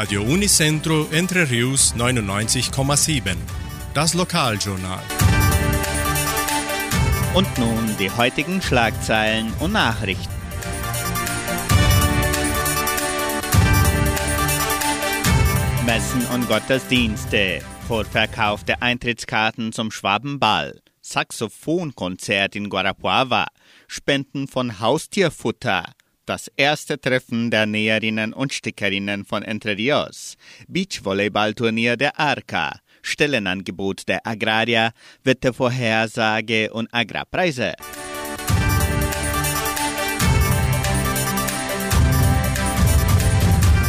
Radio Unicentro Entre Rius 99,7. Das Lokaljournal. Und nun die heutigen Schlagzeilen und Nachrichten. Messen und Gottesdienste. Vorverkauf der Eintrittskarten zum Schwabenball. Saxophonkonzert in Guarapuava. Spenden von Haustierfutter. Das erste Treffen der Näherinnen und Stickerinnen von Entre Rios. Beachvolleyballturnier der Arca. Stellenangebot der Agraria. Wettervorhersage und Agrarpreise.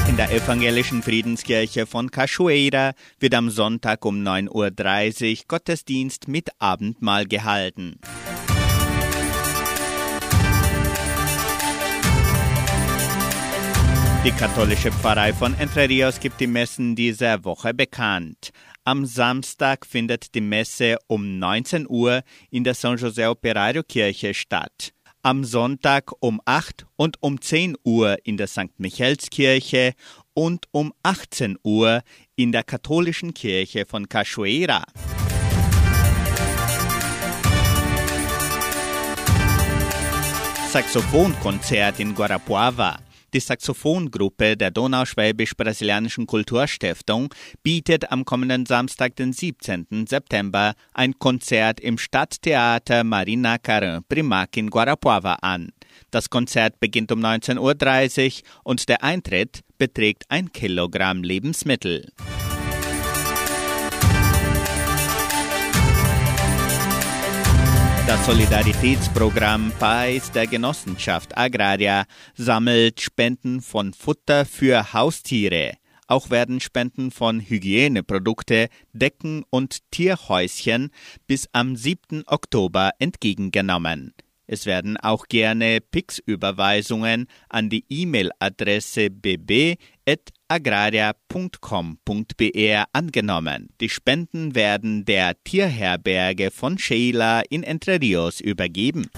In der evangelischen Friedenskirche von Cachoeira wird am Sonntag um 9.30 Uhr Gottesdienst mit Abendmahl gehalten. Die katholische Pfarrei von Entre Rios gibt die Messen dieser Woche bekannt. Am Samstag findet die Messe um 19 Uhr in der San José Operario Kirche statt. Am Sonntag um 8 und um 10 Uhr in der St. Michaelskirche und um 18 Uhr in der katholischen Kirche von Cachoeira. Saxophonkonzert in Guarapuava. Die Saxophongruppe der Donauschwäbisch-Brasilianischen Kulturstiftung bietet am kommenden Samstag, den 17. September, ein Konzert im Stadttheater Marina Carin Primac in Guarapuava an. Das Konzert beginnt um 19.30 Uhr und der Eintritt beträgt ein Kilogramm Lebensmittel. Das Solidaritätsprogramm PAIS der Genossenschaft Agraria sammelt Spenden von Futter für Haustiere. Auch werden Spenden von Hygieneprodukte, Decken und Tierhäuschen bis am 7. Oktober entgegengenommen. Es werden auch gerne Pix-Überweisungen an die E-Mail-Adresse bb.agraria.com.br angenommen. Die Spenden werden der Tierherberge von Sheila in Entre Rios übergeben.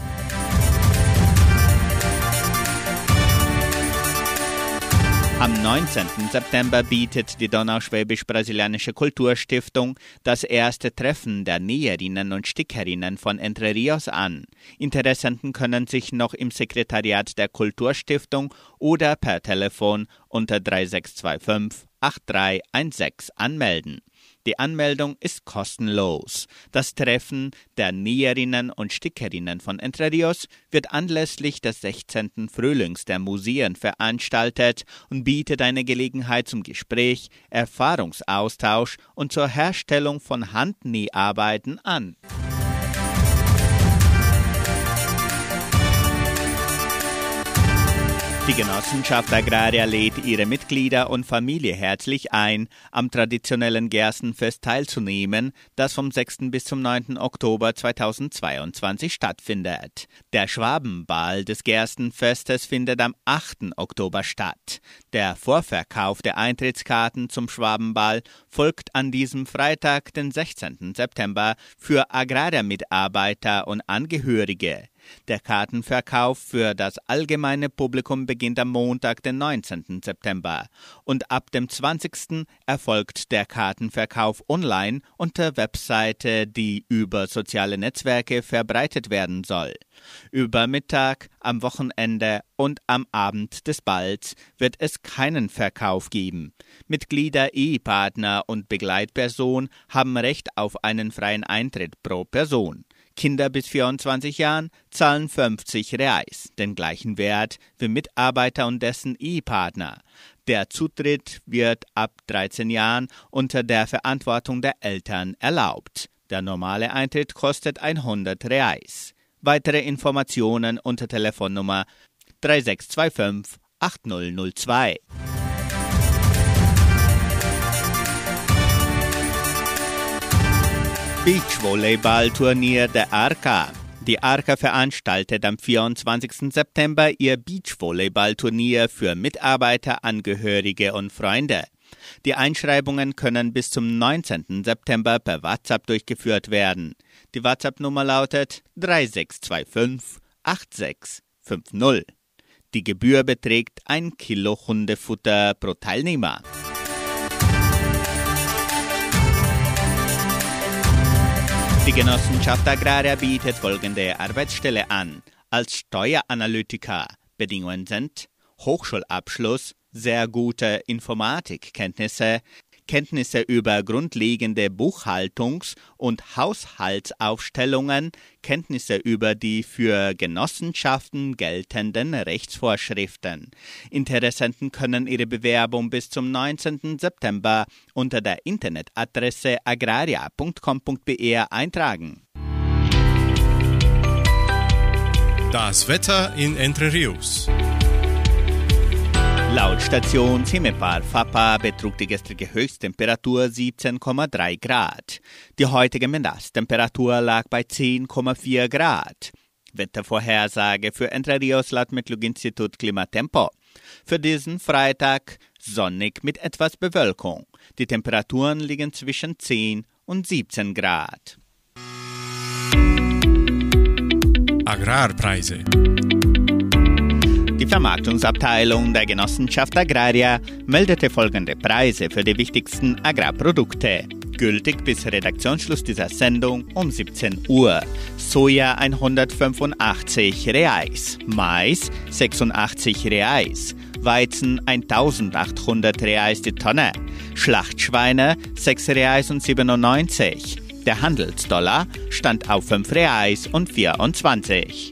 Am 19. September bietet die Donauschwäbisch-Brasilianische Kulturstiftung das erste Treffen der Näherinnen und Stickerinnen von Entre Rios an. Interessenten können sich noch im Sekretariat der Kulturstiftung oder per Telefon unter 3625 8316 anmelden. Die Anmeldung ist kostenlos. Das Treffen der Näherinnen und Stickerinnen von Entre Rios wird anlässlich des 16. Frühlings der Museen veranstaltet und bietet eine Gelegenheit zum Gespräch, Erfahrungsaustausch und zur Herstellung von Handnäharbeiten an. Die Genossenschaft Agraria lädt ihre Mitglieder und Familie herzlich ein, am traditionellen Gerstenfest teilzunehmen, das vom 6. bis zum 9. Oktober 2022 stattfindet. Der Schwabenball des Gerstenfestes findet am 8. Oktober statt. Der Vorverkauf der Eintrittskarten zum Schwabenball folgt an diesem Freitag, den 16. September, für Agraria-Mitarbeiter und Angehörige. Der Kartenverkauf für das allgemeine Publikum beginnt am Montag, den 19. September. Und ab dem 20. erfolgt der Kartenverkauf online unter Webseite, die über soziale Netzwerke verbreitet werden soll. Über Mittag, am Wochenende und am Abend des Balls wird es keinen Verkauf geben. Mitglieder, Ehepartner und Begleitperson haben Recht auf einen freien Eintritt pro Person. Kinder bis 24 Jahren zahlen 50 Reais, den gleichen Wert wie Mitarbeiter und dessen Ehepartner. Der Zutritt wird ab 13 Jahren unter der Verantwortung der Eltern erlaubt. Der normale Eintritt kostet 100 Reais. Weitere Informationen unter Telefonnummer 3625 8002. Beachvolleyballturnier der Arca. Die Arca veranstaltet am 24. September ihr Beachvolleyballturnier für Mitarbeiter, Angehörige und Freunde. Die Einschreibungen können bis zum 19. September per WhatsApp durchgeführt werden. Die WhatsApp-Nummer lautet 3625 8650. Die Gebühr beträgt ein Kilo Hundefutter pro Teilnehmer. Die Genossenschaft Agraria bietet folgende Arbeitsstelle an. Als Steueranalytiker. Bedingungen sind Hochschulabschluss, sehr gute Informatikkenntnisse, Kenntnisse über grundlegende Buchhaltungs- und Haushaltsaufstellungen, Kenntnisse über die für Genossenschaften geltenden Rechtsvorschriften. Interessenten können ihre Bewerbung bis zum 19. September unter der Internetadresse agraria.com.br eintragen. Das Wetter in Entre Rios. Laut Station Simepar Fapa betrug die gestrige Höchsttemperatur 17,3 Grad. Die heutige Mindesttemperatur lag bei 10,4 Grad. Wettervorhersage für Entre Rios laut Metlog-Institut Klimatempo. Für diesen Freitag sonnig mit etwas Bewölkung. Die Temperaturen liegen zwischen 10 und 17 Grad. Agrarpreise. Die Vermarktungsabteilung der Genossenschaft Agraria meldete folgende Preise für die wichtigsten Agrarprodukte. Gültig bis Redaktionsschluss dieser Sendung um 17 Uhr. Soja 185 Reais, Mais 86 Reais, Weizen 1800 Reais die Tonne, Schlachtschweine 6 Reais und 97. Der Handelsdollar stand auf 5 Reais und 24.